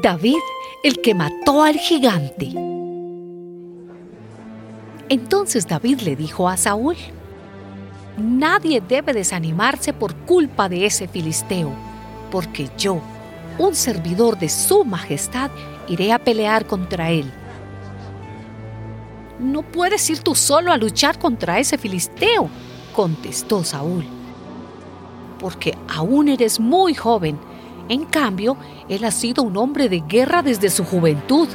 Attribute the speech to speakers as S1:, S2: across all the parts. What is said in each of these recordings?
S1: David, el que mató al gigante. Entonces David le dijo a Saúl, Nadie debe desanimarse por culpa de ese filisteo, porque yo, un servidor de su majestad, iré a pelear contra él. No puedes ir tú solo a luchar contra ese filisteo, contestó Saúl, porque aún eres muy joven. En cambio, él ha sido un hombre de guerra desde su juventud.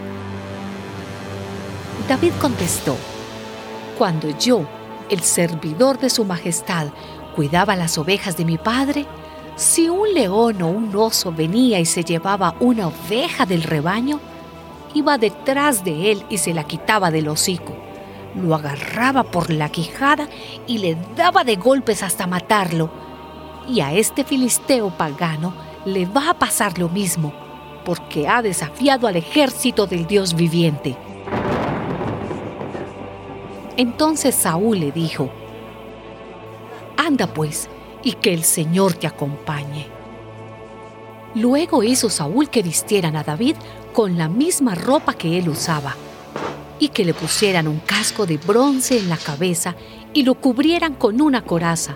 S1: David contestó, cuando yo, el servidor de su majestad, cuidaba las ovejas de mi padre, si un león o un oso venía y se llevaba una oveja del rebaño, iba detrás de él y se la quitaba del hocico. Lo agarraba por la quijada y le daba de golpes hasta matarlo. Y a este filisteo pagano le va a pasar lo mismo, porque ha desafiado al ejército del Dios viviente. Entonces Saúl le dijo, Anda pues, y que el Señor te acompañe. Luego hizo Saúl que vistieran a David con la misma ropa que él usaba, y que le pusieran un casco de bronce en la cabeza y lo cubrieran con una coraza.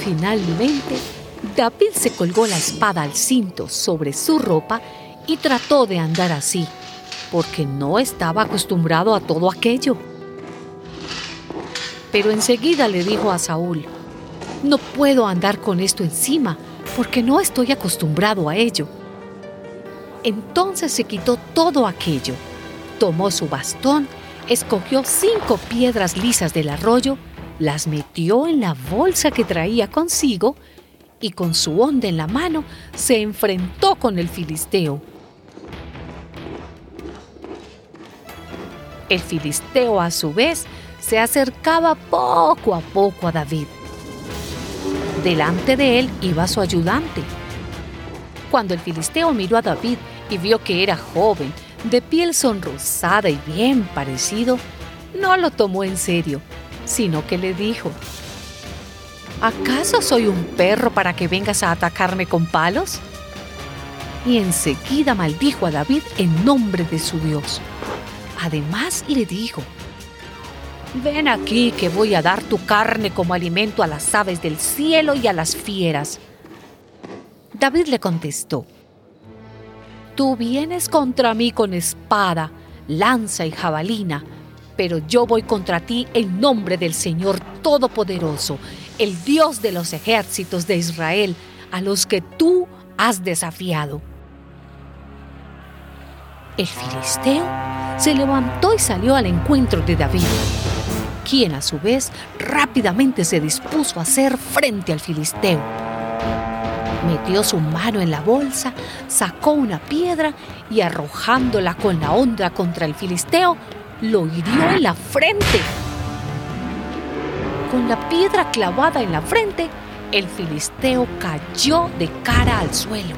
S1: Finalmente, David se colgó la espada al cinto sobre su ropa y trató de andar así porque no estaba acostumbrado a todo aquello. Pero enseguida le dijo a Saúl, no puedo andar con esto encima, porque no estoy acostumbrado a ello. Entonces se quitó todo aquello, tomó su bastón, escogió cinco piedras lisas del arroyo, las metió en la bolsa que traía consigo y con su onda en la mano se enfrentó con el filisteo. El filisteo a su vez se acercaba poco a poco a David. Delante de él iba su ayudante. Cuando el filisteo miró a David y vio que era joven, de piel sonrosada y bien parecido, no lo tomó en serio, sino que le dijo, ¿acaso soy un perro para que vengas a atacarme con palos? Y enseguida maldijo a David en nombre de su Dios. Además le dijo, ven aquí que voy a dar tu carne como alimento a las aves del cielo y a las fieras. David le contestó, tú vienes contra mí con espada, lanza y jabalina, pero yo voy contra ti en nombre del Señor Todopoderoso, el Dios de los ejércitos de Israel, a los que tú has desafiado. El filisteo se levantó y salió al encuentro de David, quien a su vez rápidamente se dispuso a hacer frente al filisteo. Metió su mano en la bolsa, sacó una piedra y arrojándola con la onda contra el filisteo, lo hirió en la frente. Con la piedra clavada en la frente, el filisteo cayó de cara al suelo.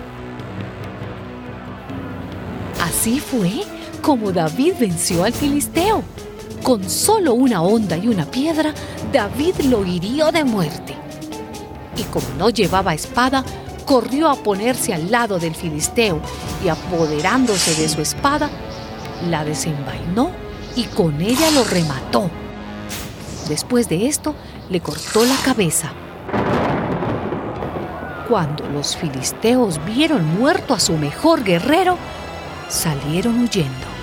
S1: Así fue como David venció al filisteo. Con solo una onda y una piedra, David lo hirió de muerte. Y como no llevaba espada, corrió a ponerse al lado del filisteo y apoderándose de su espada, la desenvainó y con ella lo remató. Después de esto, le cortó la cabeza. Cuando los filisteos vieron muerto a su mejor guerrero, salieron huyendo.